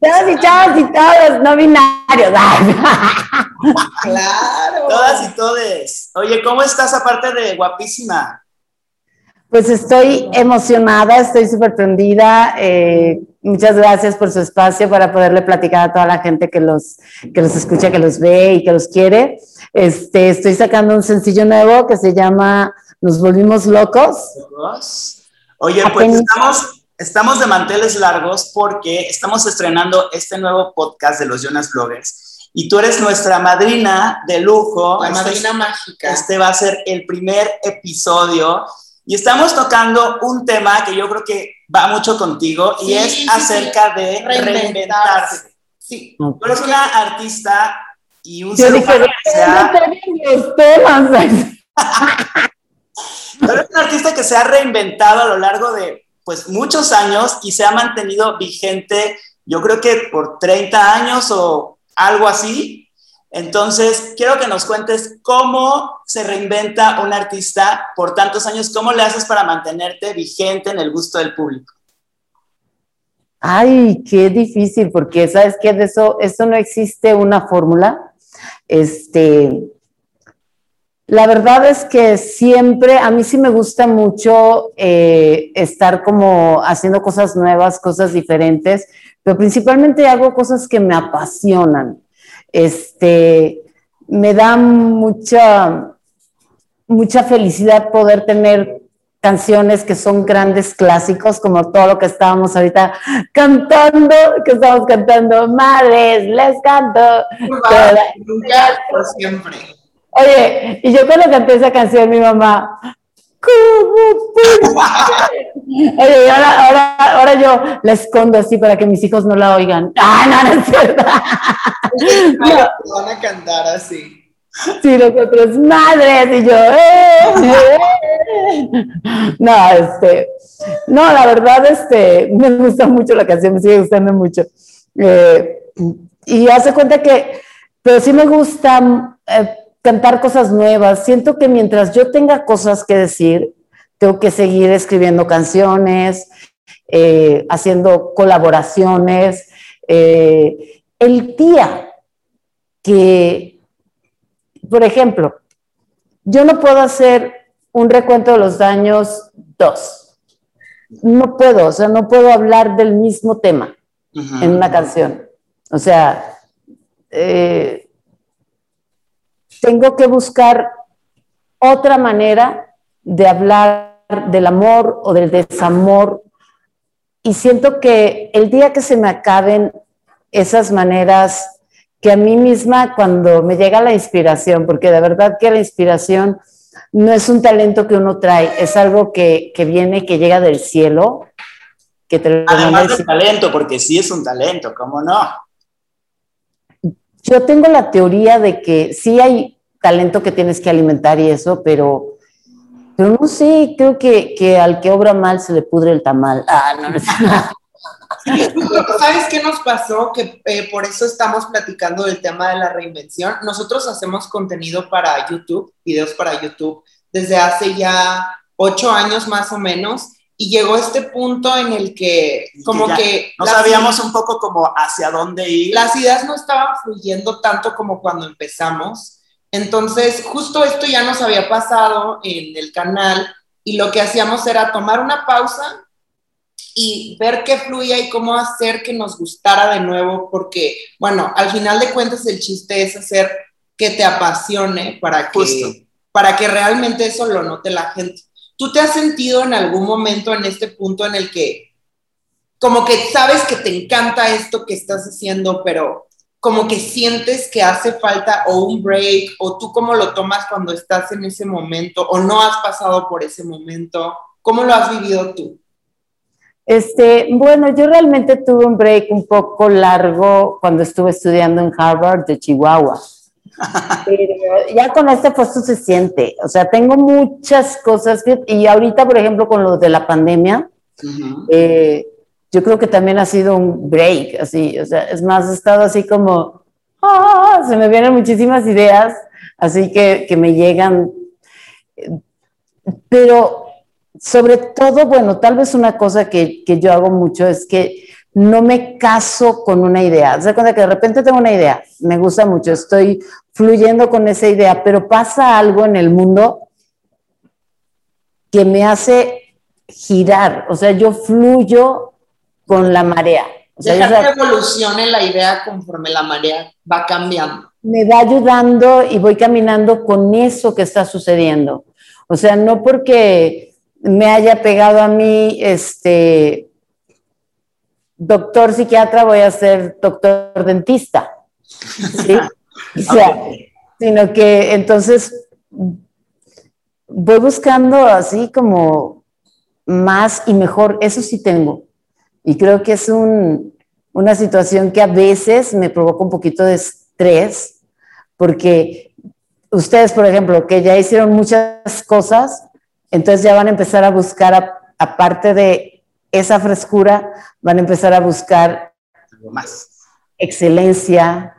Todos y todos y todos, no binarios. *laughs* Claro. Todas y todes. Oye, ¿cómo estás aparte de guapísima? Pues estoy emocionada, estoy súper prendida. eh, muchas gracias por su espacio para poderle platicar a toda la gente que los, que los escucha, que los ve y que los quiere. Este, estoy sacando un sencillo nuevo que se llama Nos Volvimos Locos. Oye, pues Apenas. estamos, estamos de manteles largos porque estamos estrenando este nuevo podcast de los Jonas Bloggers. Y tú eres nuestra madrina de lujo. La Este- madrina mágica. Este va a ser el primer episodio. Y estamos tocando un tema que yo creo que va mucho contigo y Sí, es sí, acerca de reinventarse. Reinventarse. Sí. Tú eres una artista y un Yo ser humano que se ha- "¿Dónde vienen los temas? tú eres un artista que se ha reinventado a lo largo de pues muchos años y se ha mantenido vigente, yo creo que por 30 años o algo así. Entonces, quiero que nos cuentes cómo se reinventa un artista por tantos años, cómo le haces para mantenerte vigente en el gusto del público. Ay, qué difícil, porque sabes que de eso, eso no existe una fórmula. Este, la verdad es que siempre, a mí sí me gusta mucho eh, estar como haciendo cosas nuevas, cosas diferentes, pero principalmente hago cosas que me apasionan. Este, me da mucha, mucha felicidad poder tener canciones que son grandes clásicos, como todo lo que estábamos ahorita cantando, que estamos cantando, madres, les canto. Nunca por siempre. Oye, y yo cuando canté esa canción, mi mamá, ¿cómo Oye, ahora, ahora, ahora yo la escondo así para que mis hijos no la oigan. Ah, no, no es cierto. No. Van a cantar así. Sí, nosotros, madres, y yo, eh, eh. No, este, no, la verdad, este, me gusta mucho la canción, me sigue gustando mucho. Eh, y hace cuenta que, pero sí me gusta eh, cantar cosas nuevas. Siento que mientras yo tenga cosas que decir, tengo que seguir escribiendo canciones, eh, haciendo colaboraciones. Eh, el día que, por ejemplo, yo no puedo hacer un recuento de los daños dos. No puedo, o sea, no puedo hablar del mismo tema en una canción. O sea, eh, tengo que buscar otra manera de hablar del amor o del desamor. Y siento que el día que se me acaben esas maneras, que a mí misma cuando me llega la inspiración, porque de verdad que la inspiración no es un talento que uno trae, es algo que, que viene, que llega del cielo. Que te Además de talento, porque sí es un talento, ¿cómo no? Yo tengo la teoría de que sí hay talento que tienes que alimentar y eso, pero, pero no sé, creo que, que al que obra mal se le pudre el tamal. Ah, no, no, ¿Sabes qué nos pasó? Que eh, por eso estamos platicando del tema de la reinvención. Nosotros hacemos contenido para YouTube, videos para YouTube, desde hace ya ocho años más o menos y llegó este punto en el que como que, no sabíamos un poco como hacia dónde ir. Las ideas no estaban fluyendo tanto como cuando empezamos. Entonces, justo esto ya nos había pasado en el canal y lo que hacíamos era tomar una pausa y ver qué fluía y cómo hacer que nos gustara de nuevo, porque, bueno, al final de cuentas el chiste es hacer que te apasione para que, para que realmente eso lo note la gente. ¿Tú te has sentido en algún momento en este punto en el que como que sabes que te encanta esto que estás haciendo, pero como que sientes que hace falta o un break, o tú cómo lo tomas cuando estás en ese momento, o no has pasado por ese momento? ¿Cómo lo has vivido tú? Este, bueno, yo realmente tuve un break un poco largo cuando estuve estudiando en Harvard de Chihuahua. Pero ya con este puesto se siente, o sea, tengo muchas cosas y ahorita, por ejemplo, con lo de la pandemia, eh, yo creo que también ha sido un break, así, o sea, es más, he estado así como, ah, se me vienen muchísimas ideas, así que, que me llegan, pero sobre todo, bueno, tal vez una cosa que, que yo hago mucho es que no me caso con una idea. Se cuenta que de repente tengo una idea, me gusta mucho, estoy fluyendo con esa idea, pero pasa algo en el mundo que me hace girar, o sea, yo fluyo con la marea. O sea, Dejar que evolucione la idea conforme la marea va cambiando. Me va ayudando y voy caminando con eso que está sucediendo. O sea, no porque me haya pegado a mí, este, doctor psiquiatra, voy a ser doctor dentista. ¿sí? *laughs* O sea, sino que entonces voy buscando así como más y mejor, eso sí tengo. Y creo que es un, una situación que a veces me provoca un poquito de estrés, porque ustedes, por ejemplo, que ya hicieron muchas cosas, entonces ya van a empezar a buscar, aparte de esa frescura, van a empezar a buscar más. excelencia,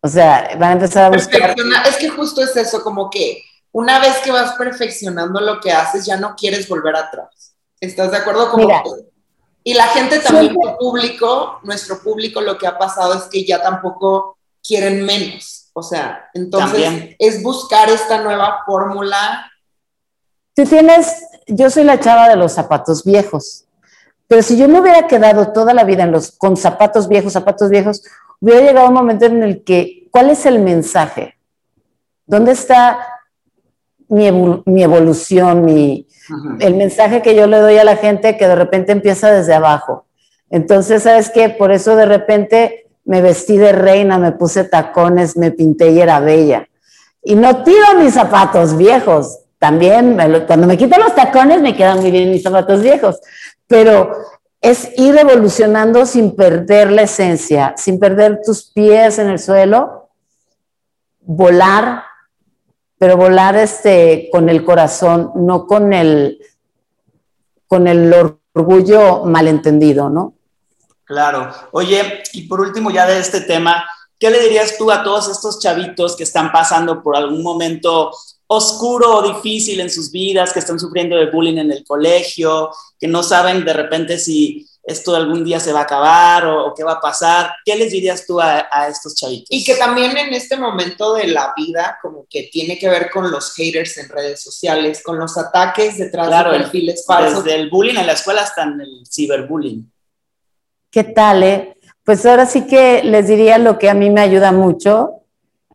o sea, van a empezar a buscar. Es que justo es eso, como que una vez que vas perfeccionando lo que haces, ya no quieres volver atrás. ¿Estás de acuerdo? Como y la gente también, tu público, nuestro público, lo que ha pasado es que ya tampoco quieren menos. O sea, entonces es buscar esta nueva fórmula. Tú tienes, yo soy la chava de los zapatos viejos, pero si yo me hubiera quedado toda la vida en los, con zapatos viejos, zapatos viejos, hubiera llegado un momento en el que, ¿cuál es el mensaje? ¿Dónde está mi, evolución, mi, el mensaje que yo le doy a la gente que de repente empieza desde abajo? Entonces, ¿sabes qué? Por eso de repente me vestí de reina, me puse tacones, me pinté y era bella. Y no tiro mis zapatos viejos. También cuando me quito los tacones me quedan muy bien mis zapatos viejos. Pero es ir evolucionando sin perder la esencia, sin perder tus pies en el suelo, volar, pero volar este, con el corazón, no con el, con el orgullo malentendido, ¿no? Claro. Oye, y por último ya de este tema, ¿qué le dirías tú a todos estos chavitos que están pasando por algún momento oscuro o difícil en sus vidas, que están sufriendo de bullying en el colegio, que no saben de repente si esto algún día se va a acabar o, qué va a pasar. ¿Qué les dirías tú a, estos chavitos? Y que también en este momento de la vida, como que tiene que ver con los haters en redes sociales, con los ataques detrás de perfiles falsos. Desde el bullying en la escuela hasta en el ciberbullying. ¿Qué tal? Eh? Pues ahora sí que les diría lo que a mí me ayuda mucho.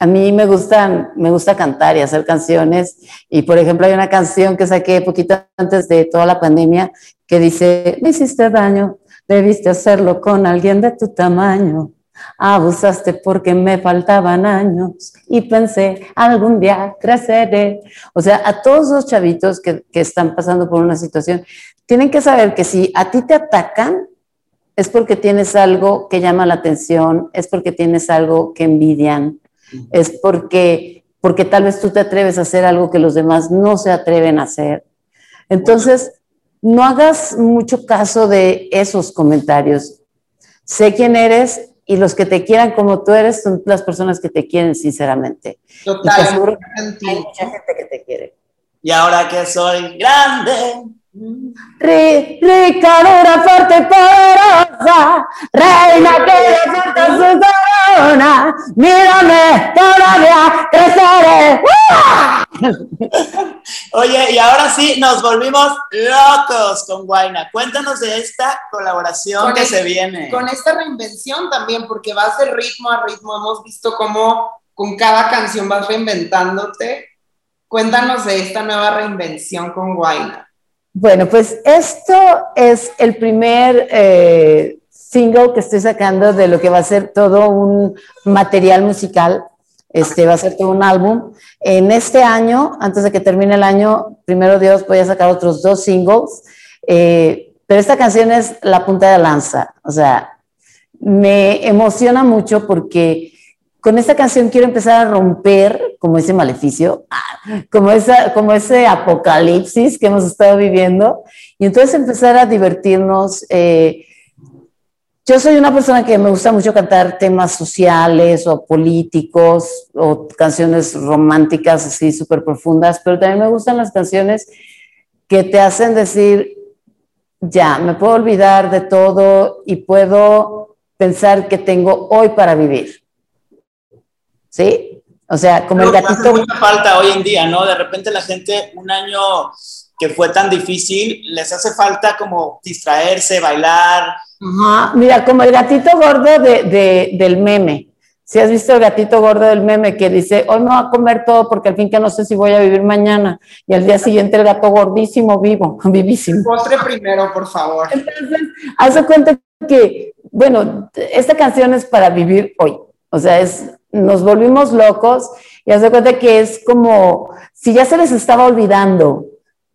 A mí me gustan, me gusta cantar y hacer canciones. Y por ejemplo, hay una canción que saqué poquito antes de toda la pandemia que dice: Me hiciste daño, debiste hacerlo con alguien de tu tamaño. Abusaste porque me faltaban años y pensé algún día creceré. O sea, a todos los chavitos que, que están pasando por una situación, tienen que saber que si a ti te atacan, es porque tienes algo que llama la atención, es porque tienes algo que envidian, es porque, porque tal vez tú te atreves a hacer algo que los demás no se atreven a hacer. Entonces, no hagas mucho caso de esos comentarios. Sé quién eres y los que te quieran como tú eres son las personas que te quieren sinceramente. Total. hay mucha gente que te quiere. Y ahora que soy grande, rica, dura, fuerte poderosa, reina que levanta su corona, mírame, todavía creceré. Oye, y ahora sí, nos volvimos locos con Guaina. Cuéntanos de esta colaboración que se viene. Con esta reinvención también, porque vas de ritmo a ritmo. Hemos visto cómo con cada canción vas reinventándote. Cuéntanos de esta nueva reinvención con Guaina. Bueno, pues esto es el primer eh, single que estoy sacando de lo que va a ser todo un material musical. Este va a ser todo un álbum. En este año, antes de que termine el año, primero Dios, voy a sacar otros dos singles. Eh, pero esta canción es la punta de lanza. O sea, me emociona mucho porque con esta canción quiero empezar a romper como ese maleficio, ah, como, ese apocalipsis que hemos estado viviendo y entonces empezar a divertirnos. Eh, yo soy una persona que me gusta mucho cantar temas sociales o políticos o canciones románticas así súper profundas, pero también me gustan las canciones que te hacen decir, ya, me puedo olvidar de todo y puedo pensar que tengo hoy para vivir. ¿Sí? O sea, como el gatito. Hace mucha falta hoy en día, ¿no? De repente la gente, un año que fue tan difícil, les hace falta como distraerse, bailar. Ajá. Mira, como el gatito gordo de, del meme. Si has visto el gatito gordo del meme que dice, hoy me voy a comer todo porque al fin que no sé si voy a vivir mañana. Y al día siguiente el gato gordísimo, vivo, *laughs* vivísimo. Postre primero, por favor. Entonces, haz cuenta que, bueno, esta canción es para vivir hoy. O sea, es nos volvimos locos y haz de cuenta que es como si ya se les estaba olvidando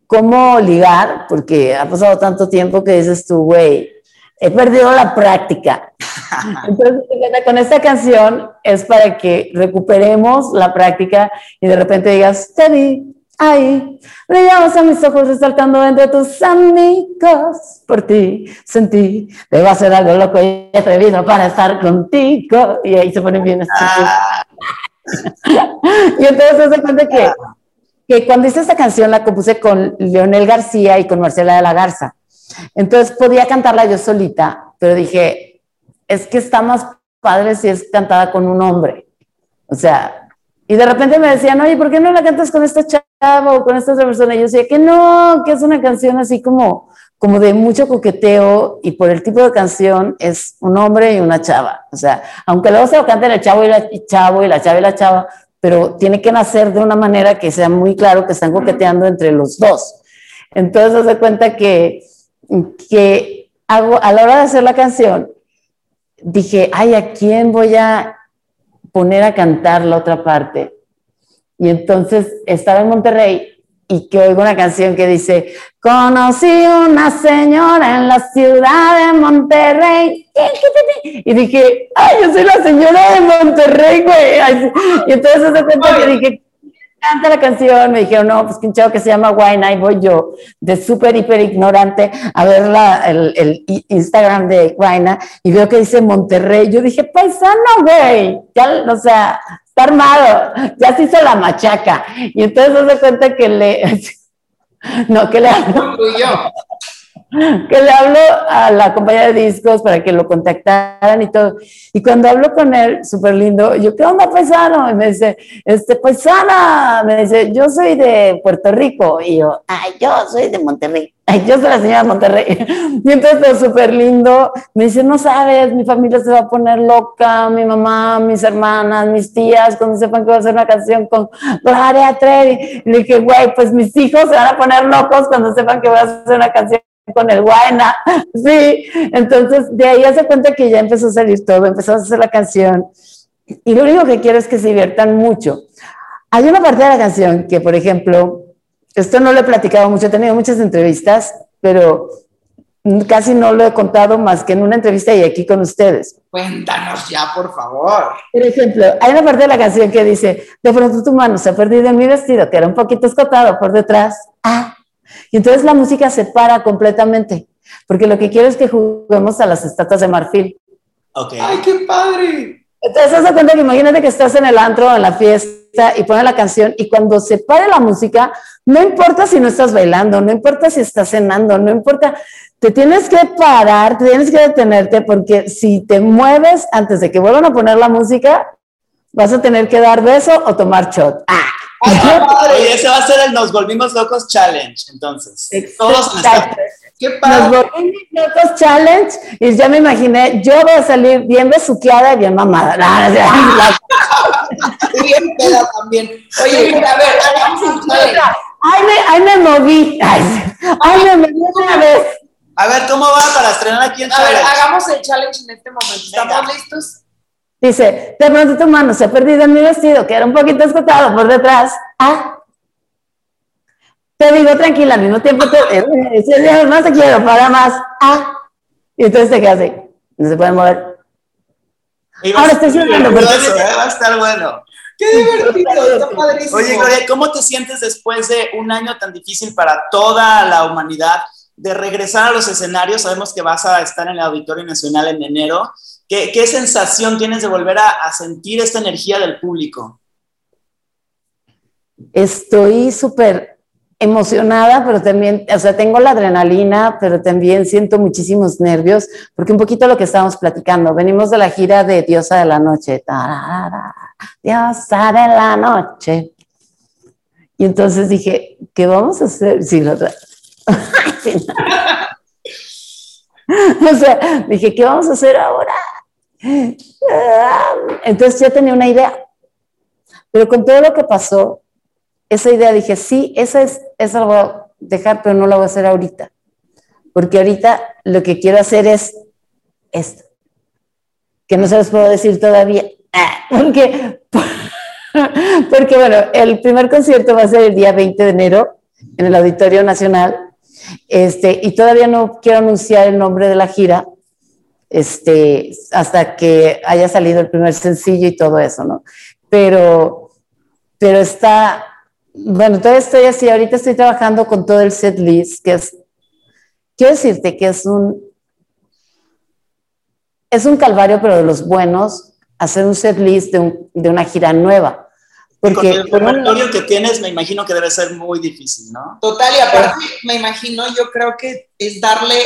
cómo ligar, porque ha pasado tanto tiempo que dices tú, güey, he perdido la práctica. *laughs* Entonces, con esta canción es para que recuperemos la práctica y de repente digas, te vi, ahí, brillamos a mis ojos resaltando entre tus amigos. Por ti sentí, debo hacer algo loco y atrevido para estar contigo. Y ahí se ponen bien. Ah. *laughs* y entonces se cuenta que, que cuando hice esta canción la compuse con Leonel García y con Marcela de la Garza. Entonces podía cantarla yo solita, pero dije, es que está más padre si es cantada con un hombre. O sea, y de repente me decían, oye, ¿por qué no la cantas con esta chava o con esta otra persona? Yo decía que no, que es una canción así como, como de mucho coqueteo y por el tipo de canción es un hombre y una chava. O sea, aunque luego se lo canten el chavo y la chavo y la chava y la chava, pero tiene que nacer de una manera que sea muy claro que están coqueteando entre los dos. Entonces, se cuenta que, que hago, a la hora de hacer la canción, dije, ay, ¿a quién voy a poner a cantar la otra parte? Y entonces estaba en Monterrey y que oigo una canción que dice, conocí una señora en la ciudad de Monterrey. Y dije, ay, yo soy la señora de Monterrey, güey. Y entonces se cuenta que dije, canta la canción, me dijeron, no, pues que un chavo que se llama Wine, y voy yo, de súper, hiper ignorante, a ver la, el, el, Instagram de Wine, y veo que dice Monterrey, yo dije, paisano, güey, ya, o sea, está armado, ya se hizo la machaca, y entonces se cuenta que le, *laughs* no, que le que le hablo a la compañía de discos para que lo contactaran y todo. Y cuando hablo con él, súper lindo, yo, ¿qué onda, paisano? Y me dice, este, paisana, me dice, yo soy de Puerto Rico. Y yo, ay, yo soy de Monterrey. Ay, yo soy la señora de Monterrey. *laughs* Y entonces, súper lindo, me dice, no sabes, mi familia se va a poner loca, mi mamá, mis hermanas, mis tías, cuando sepan que voy a hacer una canción con Gloria Trevi. Y le dije, güey, pues mis hijos se van a poner locos cuando sepan que voy a hacer una canción con el guayna, *laughs* sí, entonces de ahí hace cuenta que ya empezó a salir todo, empezó a hacer la canción y lo único que quiero es que se diviertan mucho. Hay una parte de la canción que, por ejemplo, esto no lo he platicado mucho, he tenido muchas entrevistas, pero casi no lo he contado más que en una entrevista y aquí con ustedes. Cuéntanos ya, por favor. Por ejemplo, hay una parte de la canción que dice, de pronto tu mano se ha perdido en mi vestido, que era un poquito escotado por detrás. Ah, y entonces la música se para completamente, porque lo que quiero es que juguemos a las estatuas de marfil. Okay. ¡Ay, qué padre! Entonces, haz cuenta que imagínate que estás en el antro, en la fiesta, y pone la canción, y cuando se pare la música, no importa si no estás bailando, no importa si estás cenando, no importa, te tienes que parar, te tienes que detenerte, porque si te mueves antes de que vuelvan a poner la música, vas a tener que dar beso o tomar shot. ¡Ah! Oye, ese va a ser el Nos Volvimos Locos Challenge, entonces. Todos. ¡Qué padre! Nos Volvimos Locos Challenge, y ya me imaginé, yo voy a salir bien besuqueada y bien mamada. *laughs* bien peda también. Oye, a ver, hagamos un challenge. Ay, me, ay, me moví. Ay, ay, me moví una vez. A ver, ¿cómo va para estrenar aquí en A ver, hagamos el challenge en este momento. ¿Estamos listos? Dice, de pronto tu mano se ha perdido en mi vestido, que era un poquito escotado por detrás. Ah, te digo tranquila, al mismo tiempo te dice, no te quiero, para más. Ah, y entonces te quedas así, no se puede mover. Ahora estoy sintiendo, pero eso, ¿eh? va a estar bueno. ¡Qué divertido! Está padrísimo. Oye, Gloria, ¿cómo te sientes después de un año tan difícil para toda la humanidad de regresar a los escenarios? Sabemos que vas a estar en el Auditorio Nacional en enero ¿Qué, sensación tienes de volver a, sentir esta energía del público? Estoy súper emocionada, pero también, o sea, tengo la adrenalina, pero también siento muchísimos nervios, porque un poquito lo que estábamos platicando, venimos de la gira de Diosa de la Noche, Diosa de la Noche. Y entonces dije, ¿qué vamos a hacer? Sí, lo... *laughs* o sea, dije, ¿qué vamos a hacer ahora? Entonces ya tenía una idea. Pero con todo lo que pasó, esa idea dije, sí, esa es, esa voy a dejar, pero no la voy a hacer ahorita. Porque ahorita lo que quiero hacer es esto. Que no se los puedo decir todavía. *laughs* Porque, *laughs* porque bueno, el primer concierto va a ser el día 20 de enero en el Auditorio Nacional. Este, y todavía no quiero anunciar el nombre de la gira, este, hasta que haya salido el primer sencillo y todo eso, ¿no? Pero, pero está, bueno, todavía estoy así, ahorita estoy trabajando con todo el set list, que es, quiero decirte que es un, es un calvario, pero de los buenos, hacer un set list de, un, de una gira nueva. Porque el repertorio que tienes, me imagino que debe ser muy difícil, ¿no? Total, y aparte, me imagino, yo creo que es darle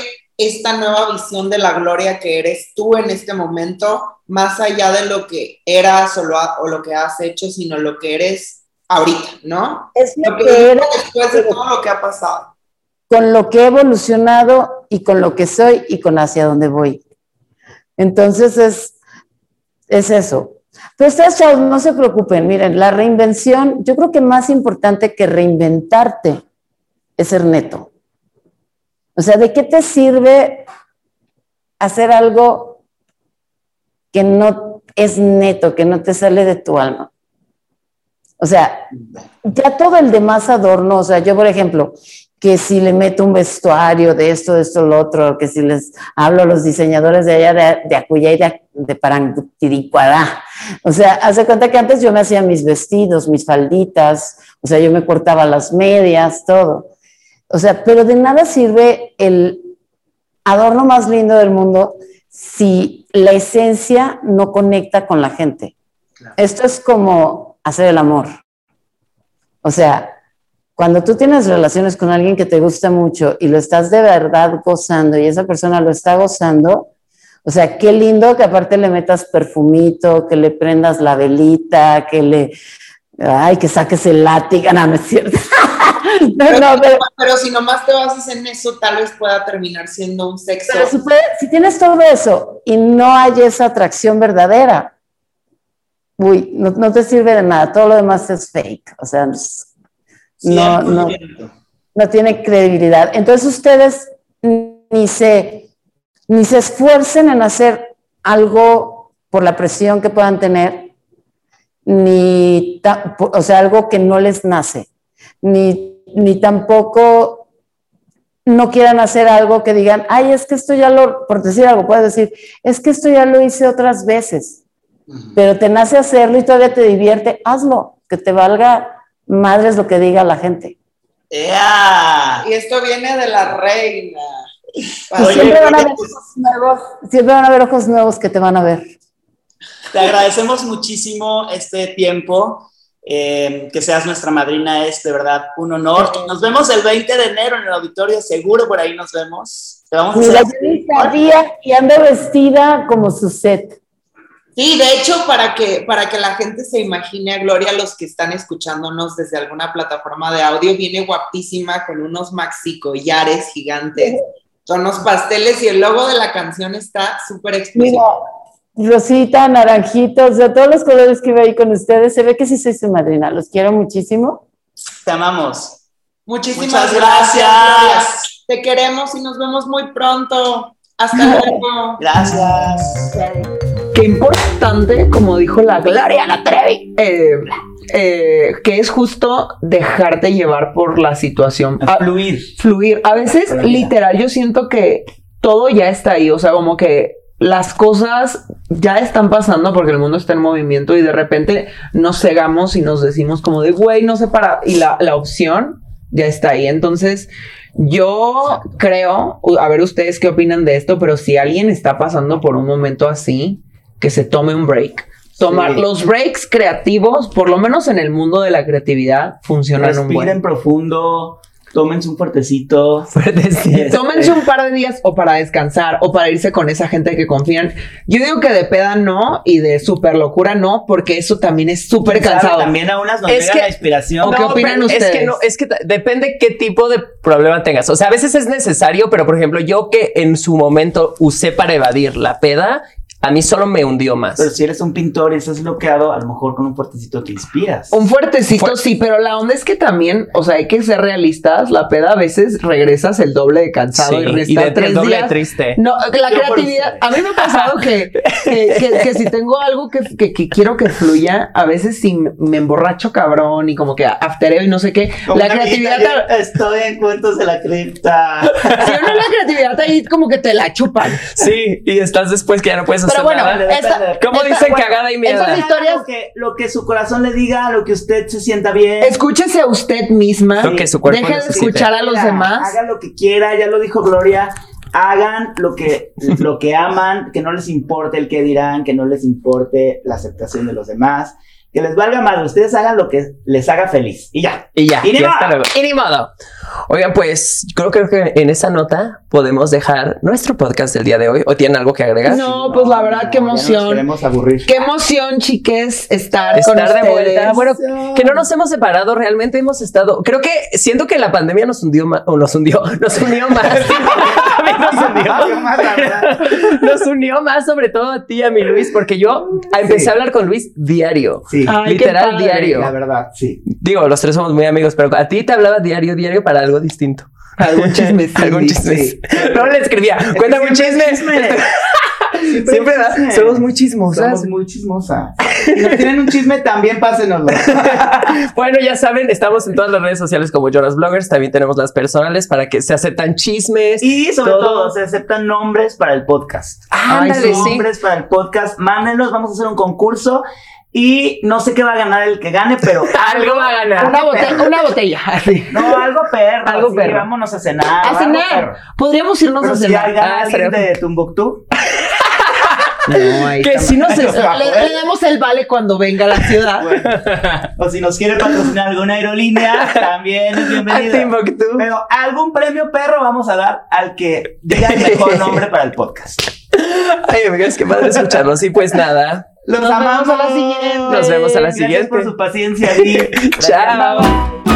esta nueva visión de la gloria que eres tú en este momento, más allá de lo que eras o lo, que has hecho, sino lo que eres ahorita, ¿no? Es lo, que, eres después de todo lo que ha pasado. con lo que he evolucionado y con lo que soy y con hacia dónde voy. Entonces es, es eso. Pero ustedes, chavos, no se preocupen. Miren, la reinvención, yo creo que más importante que reinventarte es ser neto. O sea, ¿de qué te sirve hacer algo que no es neto, que no te sale de tu alma? O sea, ya todo el demás adorno, o sea, yo por ejemplo, que si le meto un vestuario de esto, de esto, lo otro, que si les hablo a los diseñadores de allá de, de y de, de O sea, hace cuenta que antes yo me hacía mis vestidos, mis falditas, o sea, yo me cortaba las medias, todo. O sea, pero de nada sirve el adorno más lindo del mundo si la esencia no conecta con la gente. Esto es como hacer el amor. O sea, cuando tú tienes relaciones con alguien que te gusta mucho y lo estás de verdad gozando y esa persona lo está gozando, o sea, qué lindo que aparte le metas perfumito, que le prendas la velita, que le, ay, que saques el látigo, no, no es cierto. *laughs* *laughs* pero, no, pero, si nomás te basas en eso, tal vez pueda terminar siendo un sexo. Pero si, si tienes todo eso y no hay esa atracción verdadera, uy, no, no, te sirve de nada, todo lo demás es fake, o sea, no, no, no tiene credibilidad. Entonces ustedes ni se, ni se esfuercen en hacer algo por la presión que puedan tener, ni, o sea, algo que no les nace, ni, ni tampoco no quieran hacer algo que digan, ay, es que esto ya lo, por decir algo, puedes decir, es que esto ya lo hice otras veces, pero te nace hacerlo y todavía te divierte, hazlo, que te valga madre es lo que diga la gente. Y esto viene de la reina. siempre, van a ver ojos nuevos, siempre van a ver ojos nuevos que te van a ver. Te agradecemos muchísimo este tiempo. Eh, que seas nuestra madrina es de verdad un honor. Nos vemos el 20 de enero en el auditorio, seguro por ahí nos vemos. Te vamos Mira, a y ando vestida como su set. Sí, de hecho, para que, para que la gente se imagine a Gloria, los que están escuchándonos desde alguna plataforma de audio, viene guapísima con unos maxi collares gigantes, son los pasteles y el logo de la canción está súper explícito. Rosita, naranjito, o sea, todos los colores que veo ahí con ustedes, se ve que sí soy su madrina, los quiero muchísimo. Te amamos. Muchísimas gracias. Te queremos y nos vemos muy pronto. Hasta *laughs* luego. Gracias. Qué importante, como dijo la Gloria la Trevi, eh, eh, que es justo dejarte llevar por la situación. A, fluir. Fluir. A veces, literal, yo siento que todo ya está ahí. O sea, como que las cosas ya están pasando porque el mundo está en movimiento y de repente nos cegamos y nos decimos como de, güey, no sé para... Y la, la opción ya está ahí. Entonces, yo creo, a ver ustedes qué opinan de esto, pero si alguien está pasando por un momento así, que se tome un break. Tomar los breaks creativos, por lo menos en el mundo de la creatividad, funcionan un buen. profundo, tómense un fuertecito. Fuertecito. Tómense un par de días o para descansar o para irse con esa gente que confían. Yo digo que de peda no y de super locura no, porque eso también es súper cansado. También a unas nos llega la inspiración. ¿O qué opinan ustedes? Es que no, es que depende qué tipo de problema tengas. O sea, a veces es necesario, pero por ejemplo, yo que en su momento usé para evadir la peda, a mí solo me hundió más. Pero si eres un pintor y estás bloqueado, a lo mejor con un fuertecito te inspiras. Un fuertecito sí, pero la onda es que también, o sea, hay que ser realistas. La peda a veces regresas el doble de cansado y, de tres doble días. triste. No, la creatividad. A mí me ha pasado que, que, si tengo algo que, quiero que fluya, a veces si me emborracho cabrón y como que aftereo y no sé qué. la creatividad. Estoy en cuentos de la cripta. Si uno la creatividad ahí como que te la chupan. Sí, y estás después que ya no puedes pero bueno, como dicen cagada y mierda. Esas historias lo que, lo que su corazón le diga, lo que usted se sienta bien. Escúchese a usted misma. Lo que su cuerpo Deje de escuchar a los demás. Haga lo que quiera, ya lo dijo Gloria. Hagan lo que, *laughs* lo que aman, que no les importe el que dirán, que no les importe la aceptación de los demás que les valga más. Ustedes hagan lo que les haga feliz. Y ya. Y ya. Y ni, modo. Y ni modo. Oigan, pues creo, creo que en esa nota podemos dejar nuestro podcast del día de hoy. ¿O tienen algo que agregar? No, pues la verdad, qué ya nos emoción. queremos aburrir. Qué emoción, chiques, estar, con Estar de ustedes. vuelta. Bueno, que no nos hemos separado, realmente hemos estado. Creo que siento que la pandemia nos hundió más, o nos hundió, *laughs* nos unió más. *laughs* Nos *laughs* unió. Más, la verdad. Nos unió más, sobre todo a ti y a mi Luis, porque yo empecé Sí. a hablar con Luis diario. Sí, Ay, Literal diario. la verdad, sí. Digo, los tres somos muy amigos, pero a ti te hablaba diario, diario para algo distinto. Algún chisme. *laughs* Algún chisme. sí. No le escribía, cuéntame un chisme. *laughs* Siempre *laughs* Siempre chisme. somos muy chismosas. Somos muy chismosas. Si nos tienen un chisme, también pásenoslo. Bueno, ya saben, estamos en todas las redes sociales como Jonas Bloggers. También tenemos las personales para que se aceptan chismes. Y sobre Todo. todo, se aceptan nombres para el podcast. Hay sí. nombres para el podcast. Mándenos, vamos a hacer un concurso. Y no sé qué va a ganar el que gane, pero *laughs* Algo va a ganar. Una botella, una botella. *laughs* así. No, algo perro. Algo así, perro. Vámonos a cenar. A cenar. perro. Podríamos irnos Pero a si cenar. gana Ah, alguien de No, ahí Que si no mal. se- le, le damos el vale cuando venga a la ciudad. *laughs* bueno, o si nos quiere patrocinar alguna aerolínea, también es bienvenido. Pero algún premio perro vamos a dar al que diga el mejor nombre para el podcast. Ay, amigas, qué padre escucharlos. Y pues nada. Los Nos amamos vemos a la siguiente. Nos vemos a la Gracias siguiente. por su paciencia. *laughs* Chao.